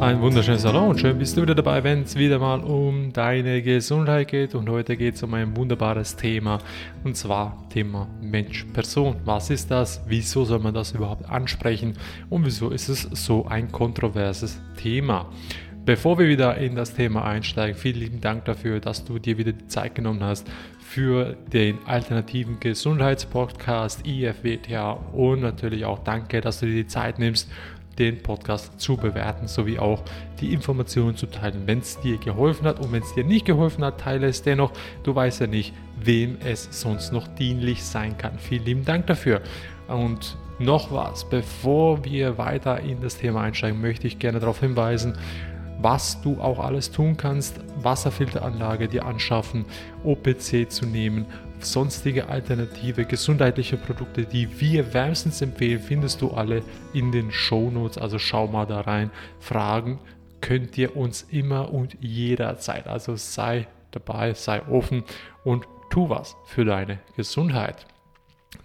Ein wunderschönes Hallo und schön bist du wieder dabei, wenn es wieder mal um deine Gesundheit geht. Und heute geht es um ein wunderbares Thema und zwar Thema Mensch-Person. Was ist das? Wieso soll man das überhaupt ansprechen? Und wieso ist es so ein kontroverses Thema? Bevor wir wieder in das Thema einsteigen, vielen lieben Dank dafür, dass du dir wieder die Zeit genommen hast für den alternativen Gesundheitspodcast IFWTA und natürlich auch danke, dass du dir die Zeit nimmst, den Podcast zu bewerten, sowie auch die Informationen zu teilen. Wenn es dir geholfen hat und wenn es dir nicht geholfen hat, teile es dennoch. Du weißt ja nicht, wem es sonst noch dienlich sein kann. Vielen lieben Dank dafür. Und noch was, bevor wir weiter in das Thema einsteigen, möchte ich gerne darauf hinweisen, was du auch alles tun kannst, Wasserfilteranlage dir anschaffen, OPC zu nehmen, sonstige alternative gesundheitliche Produkte, die wir wärmstens empfehlen, findest du alle in den Show Notes. Also schau mal da rein. Fragen könnt ihr uns immer und jederzeit. Also sei dabei, sei offen und tu was für deine Gesundheit.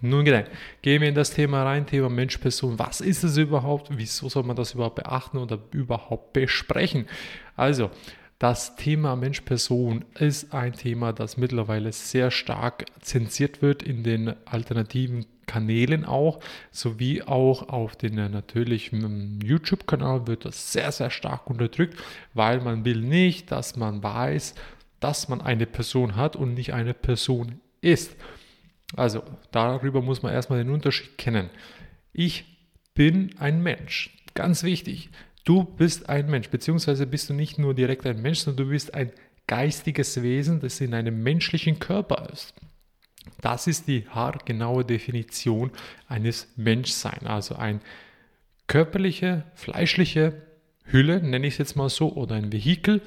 Nun genau, gehen wir in das Thema rein, Thema Mensch-Person. Was ist es überhaupt? Wieso soll man das überhaupt beachten oder überhaupt besprechen? Also, das Thema Mensch-Person ist ein Thema, das mittlerweile sehr stark zensiert wird in den alternativen Kanälen auch, sowie auch auf den natürlichen YouTube-Kanal wird das sehr, sehr stark unterdrückt, weil man will nicht, dass man weiß, dass man eine Person hat und nicht eine Person ist. Also darüber muss man erstmal den Unterschied kennen. Ich bin ein Mensch. Ganz wichtig. Du bist ein Mensch, beziehungsweise bist du nicht nur direkt ein Mensch, sondern du bist ein geistiges Wesen, das in einem menschlichen Körper ist. Das ist die haargenaue Definition eines Menschseins, also ein körperliche, fleischliche Hülle, nenne ich es jetzt mal so, oder ein Vehikel,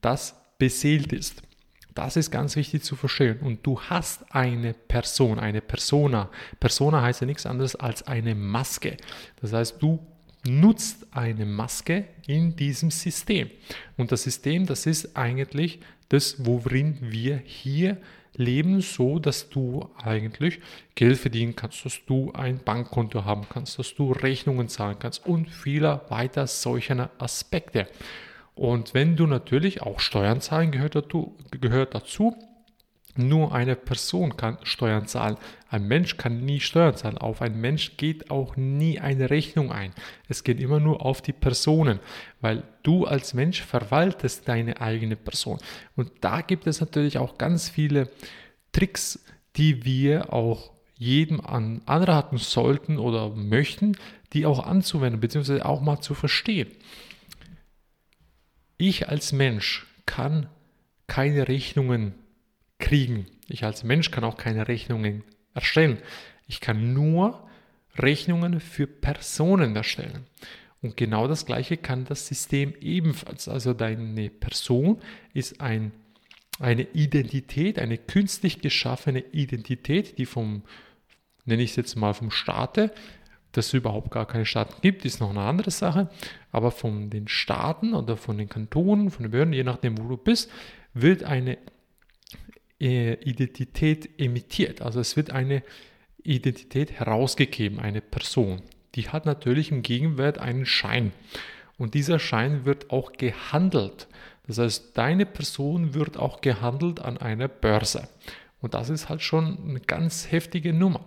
das beseelt ist. Das ist ganz wichtig zu verstehen. Und du hast eine Person, eine Persona. Persona heißt ja nichts anderes als eine Maske. Das heißt, du nutzt eine Maske in diesem System. Und das System, das ist eigentlich das, worin wir hier leben, so dass du eigentlich Geld verdienen kannst, dass du ein Bankkonto haben kannst, dass du Rechnungen zahlen kannst und viele weiter solcher Aspekte. Und wenn du natürlich auch Steuern zahlen gehört dazu, gehört dazu nur eine Person kann Steuern zahlen. Ein Mensch kann nie Steuern zahlen. Auf einen Mensch geht auch nie eine Rechnung ein. Es geht immer nur auf die Personen, weil du als Mensch verwaltest deine eigene Person. Und da gibt es natürlich auch ganz viele Tricks, die wir auch jedem an anraten sollten oder möchten, die auch anzuwenden, beziehungsweise auch mal zu verstehen. Ich als Mensch kann keine Rechnungen kriegen. Ich als Mensch kann auch keine Rechnungen erstellen. Ich kann nur Rechnungen für Personen erstellen. Und genau das gleiche kann das System ebenfalls. Also deine Person ist ein, eine Identität, eine künstlich geschaffene Identität, die vom, nenne ich es jetzt mal vom Staate, dass es überhaupt gar keine Staaten gibt, ist noch eine andere Sache. Aber von den Staaten oder von den Kantonen, von den Behörden, je nachdem, wo du bist, wird eine Identität emittiert. Also es wird eine Identität herausgegeben, eine Person. Die hat natürlich im Gegenwert einen Schein. Und dieser Schein wird auch gehandelt. Das heißt, deine Person wird auch gehandelt an einer Börse. Und das ist halt schon eine ganz heftige Nummer.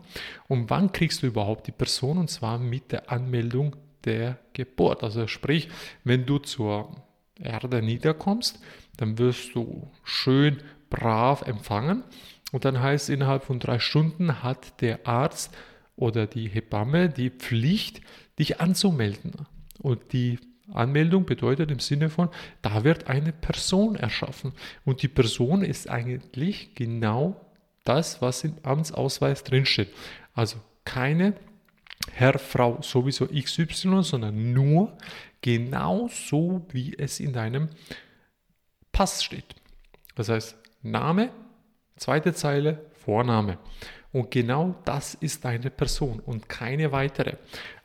Und wann kriegst du überhaupt die Person? Und zwar mit der Anmeldung der Geburt. Also sprich, wenn du zur Erde niederkommst, dann wirst du schön brav empfangen. Und dann heißt innerhalb von drei Stunden hat der Arzt oder die Hebamme die Pflicht, dich anzumelden. Und die Anmeldung bedeutet im Sinne von, da wird eine Person erschaffen. Und die Person ist eigentlich genau das, was im Amtsausweis drinsteht. Also keine Herr, Frau sowieso XY, sondern nur genau so, wie es in deinem Pass steht. Das heißt, Name, zweite Zeile, Vorname. Und genau das ist deine Person und keine weitere.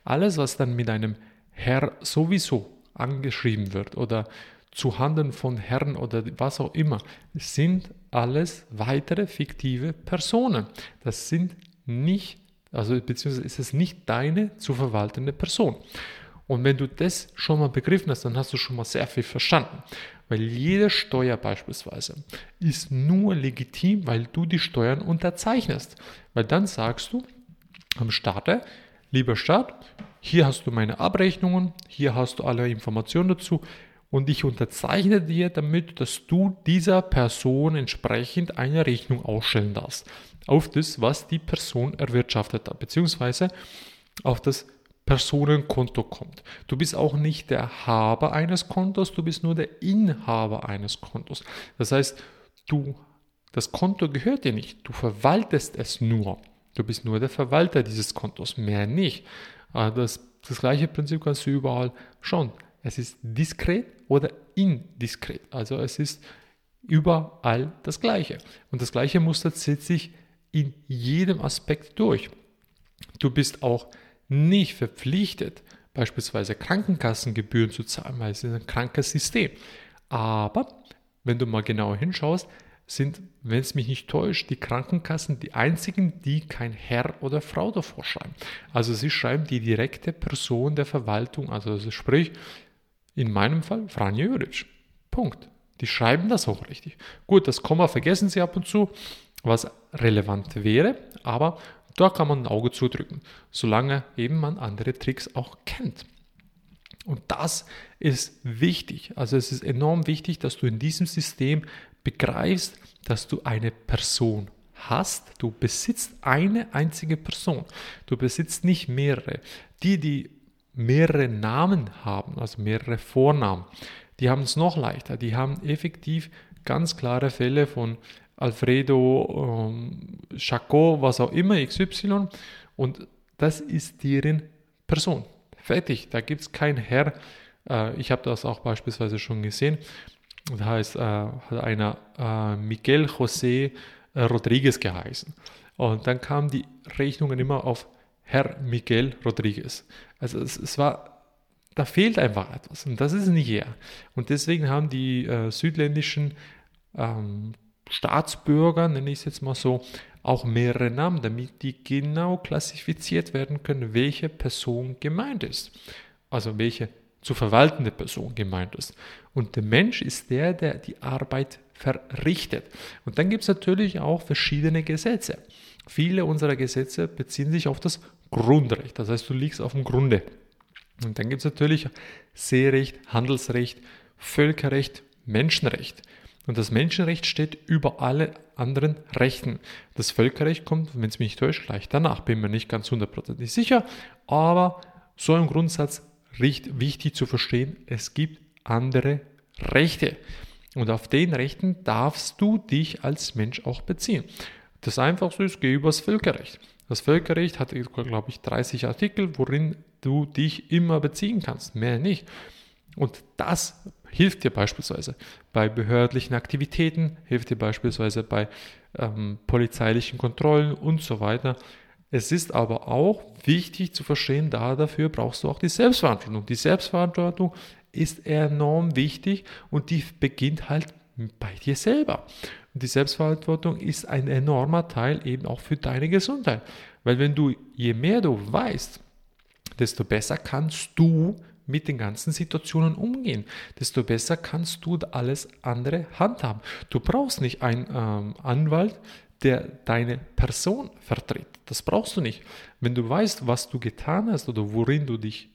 Alles, was dann mit einem Herr sowieso angeschrieben wird oder zu Handen von Herrn oder was auch immer, sind alles weitere fiktive Personen. Das sind nicht, also beziehungsweise ist es nicht deine zu verwaltende Person. Und wenn du das schon mal begriffen hast, dann hast du schon mal sehr viel verstanden. Weil jede Steuer beispielsweise ist nur legitim, weil du die Steuern unterzeichnest. Weil dann sagst du am Starter, lieber Staat, hier hast du meine Abrechnungen, hier hast du alle Informationen dazu und ich unterzeichne dir damit, dass du dieser Person entsprechend eine Rechnung ausstellen darfst. Auf das, was die Person erwirtschaftet hat, beziehungsweise auf das Personenkonto kommt. Du bist auch nicht der Haber eines Kontos, du bist nur der Inhaber eines Kontos. Das heißt, du, das Konto gehört dir nicht, du verwaltest es nur. Du bist nur der Verwalter dieses Kontos, mehr nicht. Ah, das, das gleiche Prinzip kannst du überall schauen. Es ist diskret oder indiskret. Also es ist überall das gleiche. Und das gleiche Muster zieht sich in jedem Aspekt durch. Du bist auch nicht verpflichtet, beispielsweise Krankenkassengebühren zu zahlen, weil es ist ein krankes System. Aber wenn du mal genauer hinschaust, sind, wenn es mich nicht täuscht, die Krankenkassen die einzigen, die kein Herr oder Frau davor schreiben. Also sie schreiben die direkte Person der Verwaltung, also sprich, in meinem Fall Franja Juric. Punkt. Die schreiben das auch richtig. Gut, das Komma vergessen sie ab und zu, was relevant wäre, aber da kann man ein Auge zudrücken, solange eben man andere Tricks auch kennt. Und das ist wichtig. Also es ist enorm wichtig, dass du in diesem System begreifst, dass du eine Person hast. Du besitzt eine einzige Person. Du besitzt nicht mehrere. Die, die mehrere Namen haben, also mehrere Vornamen, die haben es noch leichter. Die haben effektiv ganz klare Fälle von Alfredo, ähm, Chacot, was auch immer, XY. Und das ist deren Person. Fertig, da gibt es kein Herr. Äh, ich habe das auch beispielsweise schon gesehen. Da heißt, äh, hat einer äh, Miguel José äh, Rodriguez geheißen. Und dann kamen die Rechnungen immer auf Herr Miguel Rodriguez. Also es, es war, da fehlt einfach etwas und das ist nicht er. Und deswegen haben die äh, südländischen ähm, Staatsbürger, nenne ich es jetzt mal so, auch mehrere Namen, damit die genau klassifiziert werden können, welche Person gemeint ist. Also welche zu verwaltende Person gemeint ist. Und der Mensch ist der, der die Arbeit verrichtet. Und dann gibt es natürlich auch verschiedene Gesetze. Viele unserer Gesetze beziehen sich auf das Grundrecht. Das heißt, du liegst auf dem Grunde. Und dann gibt es natürlich Seerecht, Handelsrecht, Völkerrecht, Menschenrecht. Und das Menschenrecht steht über alle anderen Rechten. Das Völkerrecht kommt, wenn es mich nicht täuscht, gleich danach. Bin mir nicht ganz hundertprozentig sicher, aber so im Grundsatz recht wichtig zu verstehen, es gibt andere Rechte. Und auf den Rechten darfst du dich als Mensch auch beziehen. Das Einfachste ist, geh übers Völkerrecht. Das Völkerrecht hat, glaube ich, 30 Artikel, worin du dich immer beziehen kannst, mehr nicht. Und das hilft dir beispielsweise bei behördlichen Aktivitäten, hilft dir beispielsweise bei ähm, polizeilichen Kontrollen und so weiter. Es ist aber auch wichtig zu verstehen, da dafür brauchst du auch die Selbstverantwortung. Die Selbstverantwortung ist enorm wichtig und die beginnt halt bei dir selber. Die Selbstverantwortung ist ein enormer Teil eben auch für deine Gesundheit. Weil wenn du, je mehr du weißt, desto besser kannst du mit den ganzen Situationen umgehen, desto besser kannst du alles andere handhaben. Du brauchst nicht einen ähm, Anwalt, der deine Person vertritt. Das brauchst du nicht. Wenn du weißt, was du getan hast oder worin du dich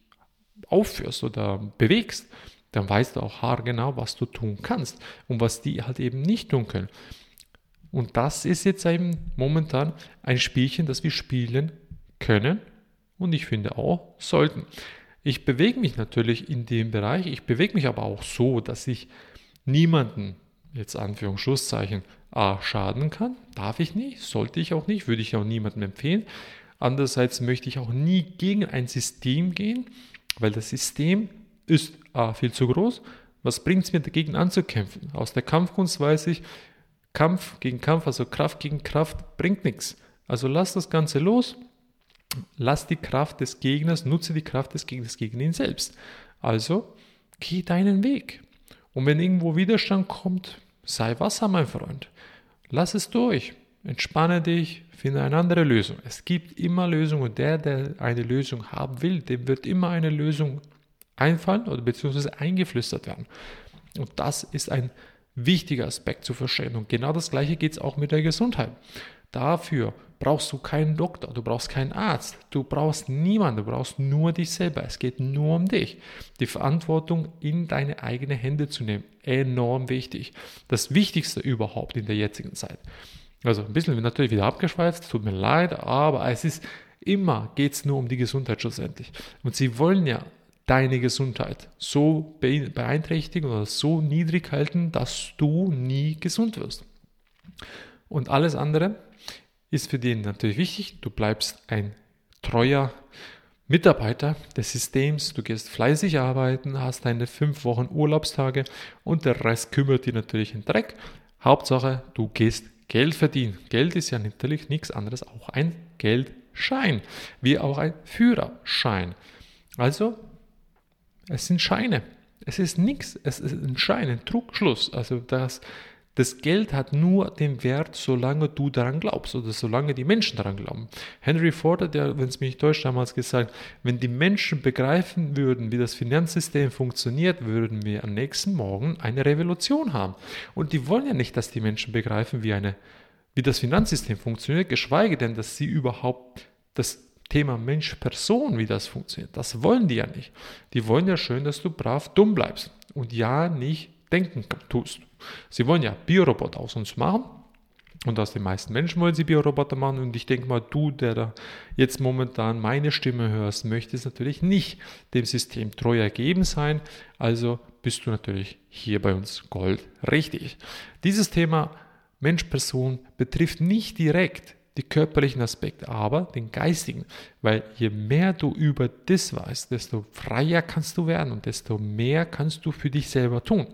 aufführst oder bewegst, dann weißt du auch haargenau, was du tun kannst und was die halt eben nicht tun können. Und das ist jetzt eben momentan ein Spielchen, das wir spielen können und ich finde auch sollten. Ich bewege mich natürlich in dem Bereich, ich bewege mich aber auch so, dass ich niemanden, jetzt Anführungsschlusszeichen, A, schaden kann. Darf ich nicht, sollte ich auch nicht, würde ich auch niemandem empfehlen. Andererseits möchte ich auch nie gegen ein System gehen, weil das System ist A, viel zu groß. Was bringt es mir dagegen anzukämpfen? Aus der Kampfkunst weiß ich, Kampf gegen Kampf, also Kraft gegen Kraft, bringt nichts. Also lass das Ganze los, lass die Kraft des Gegners, nutze die Kraft des Gegners gegen ihn selbst. Also geh deinen Weg. Und wenn irgendwo Widerstand kommt, sei Wasser, mein Freund. Lass es durch. Entspanne dich, finde eine andere Lösung. Es gibt immer Lösungen. Der, der eine Lösung haben will, dem wird immer eine Lösung einfallen oder beziehungsweise eingeflüstert werden. Und das ist ein wichtiger Aspekt zu verstehen. Und genau das gleiche geht es auch mit der Gesundheit. Dafür brauchst du keinen Doktor, du brauchst keinen Arzt, du brauchst niemanden, du brauchst nur dich selber. Es geht nur um dich. Die Verantwortung in deine eigenen Hände zu nehmen, enorm wichtig. Das Wichtigste überhaupt in der jetzigen Zeit. Also ein bisschen natürlich wieder abgeschweift, tut mir leid, aber es ist immer geht es nur um die Gesundheit schlussendlich. Und sie wollen ja deine Gesundheit so beeinträchtigen oder so niedrig halten, dass du nie gesund wirst. Und alles andere ist für den natürlich wichtig. Du bleibst ein treuer Mitarbeiter des Systems, du gehst fleißig arbeiten, hast deine fünf Wochen Urlaubstage und der Rest kümmert dich natürlich in Dreck. Hauptsache, du gehst Geld verdienen. Geld ist ja natürlich nichts anderes, auch ein Geldschein, wie auch ein Führerschein. Also, es sind Scheine. Es ist nichts, es ist ein Schein, ein Trugschluss. Also das das Geld hat nur den Wert, solange du daran glaubst oder solange die Menschen daran glauben. Henry Ford hat ja, wenn es mich nicht täuscht, damals gesagt, wenn die Menschen begreifen würden, wie das Finanzsystem funktioniert, würden wir am nächsten Morgen eine Revolution haben. Und die wollen ja nicht, dass die Menschen begreifen, wie, eine, wie das Finanzsystem funktioniert, geschweige denn, dass sie überhaupt das Thema Mensch-Person, wie das funktioniert. Das wollen die ja nicht. Die wollen ja schön, dass du brav dumm bleibst und ja nicht denken tust. Sie wollen ja Bioroboter aus uns machen. Und aus den meisten Menschen wollen sie Bioroboter machen. Und ich denke mal, du, der da jetzt momentan meine Stimme hörst, möchtest natürlich nicht dem System treu ergeben sein. Also bist du natürlich hier bei uns Gold richtig. Dieses Thema Mensch-Person betrifft nicht direkt die körperlichen Aspekte, aber den geistigen. Weil je mehr du über das weißt, desto freier kannst du werden und desto mehr kannst du für dich selber tun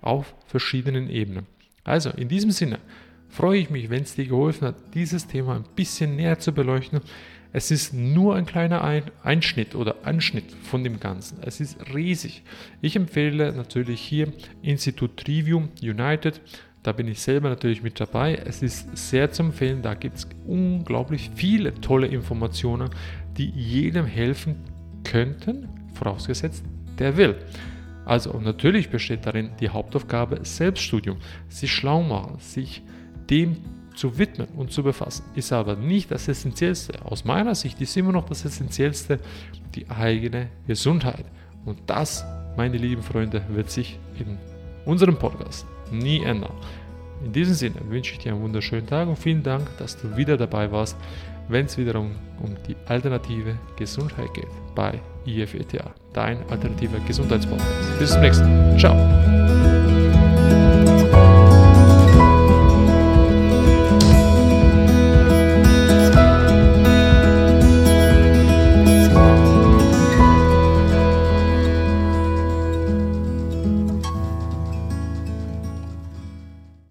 auf verschiedenen Ebenen. Also in diesem Sinne freue ich mich, wenn es dir geholfen hat, dieses Thema ein bisschen näher zu beleuchten. Es ist nur ein kleiner Einschnitt oder Anschnitt von dem Ganzen. Es ist riesig. Ich empfehle natürlich hier Institut Trivium United. Da bin ich selber natürlich mit dabei. Es ist sehr zu empfehlen. Da gibt es unglaublich viele tolle Informationen, die jedem helfen könnten, vorausgesetzt, der will. Also natürlich besteht darin die Hauptaufgabe Selbststudium, sich schlau machen, sich dem zu widmen und zu befassen. Ist aber nicht das Essentiellste. Aus meiner Sicht ist immer noch das Essentiellste die eigene Gesundheit. Und das, meine lieben Freunde, wird sich in unserem Podcast nie ändern. In diesem Sinne wünsche ich dir einen wunderschönen Tag und vielen Dank, dass du wieder dabei warst, wenn es wiederum um die alternative Gesundheit geht bei IFETA, dein alternativer Gesundheitspodcast. Bis zum nächsten Mal. Ciao.